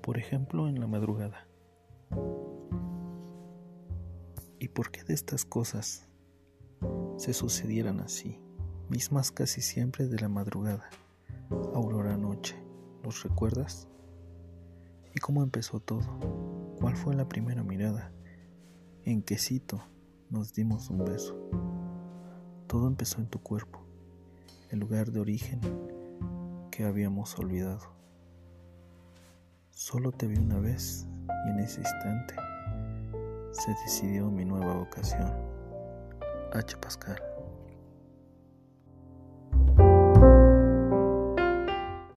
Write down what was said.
por ejemplo en la madrugada. ¿Y por qué de estas cosas se sucedieran así, mismas casi siempre de la madrugada, aurora noche? ¿Los recuerdas? ¿Y cómo empezó todo? ¿Cuál fue la primera mirada? ¿En qué sitio nos dimos un beso? Todo empezó en tu cuerpo, el lugar de origen que habíamos olvidado. Solo te vi una vez y en ese instante se decidió mi nueva vocación. H. Pascal.